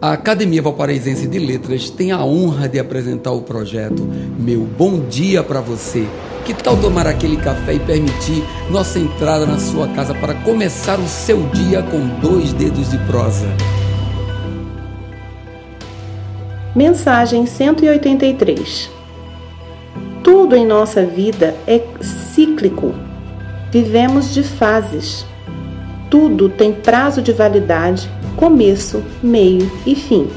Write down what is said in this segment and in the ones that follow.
A Academia Valparaísense de Letras tem a honra de apresentar o projeto Meu Bom Dia para Você. Que tal tomar aquele café e permitir nossa entrada na sua casa para começar o seu dia com dois dedos de prosa? Mensagem 183 Tudo em nossa vida é cíclico. Vivemos de fases. Tudo tem prazo de validade começo, meio e fim.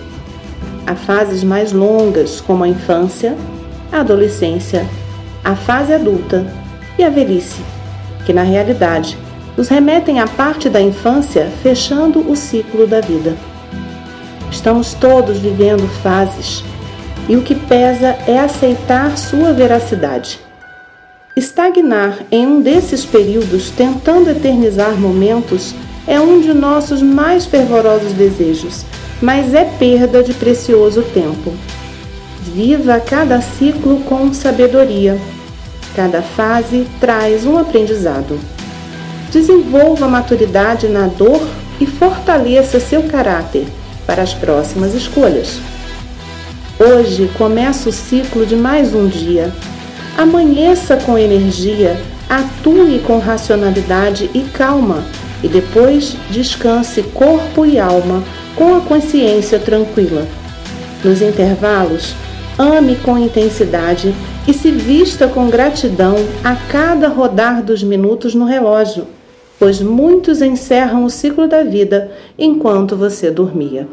Há fases mais longas, como a infância, a adolescência, a fase adulta e a velhice, que na realidade nos remetem à parte da infância fechando o ciclo da vida. Estamos todos vivendo fases e o que pesa é aceitar sua veracidade. Estagnar em um desses períodos tentando eternizar momentos é um de nossos mais fervorosos desejos, mas é perda de precioso tempo. Viva cada ciclo com sabedoria. Cada fase traz um aprendizado. Desenvolva maturidade na dor e fortaleça seu caráter para as próximas escolhas. Hoje começa o ciclo de mais um dia. Amanheça com energia, atue com racionalidade e calma e depois descanse corpo e alma com a consciência tranquila. Nos intervalos, ame com intensidade e se vista com gratidão a cada rodar dos minutos no relógio, pois muitos encerram o ciclo da vida enquanto você dormia.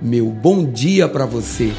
Meu bom dia para você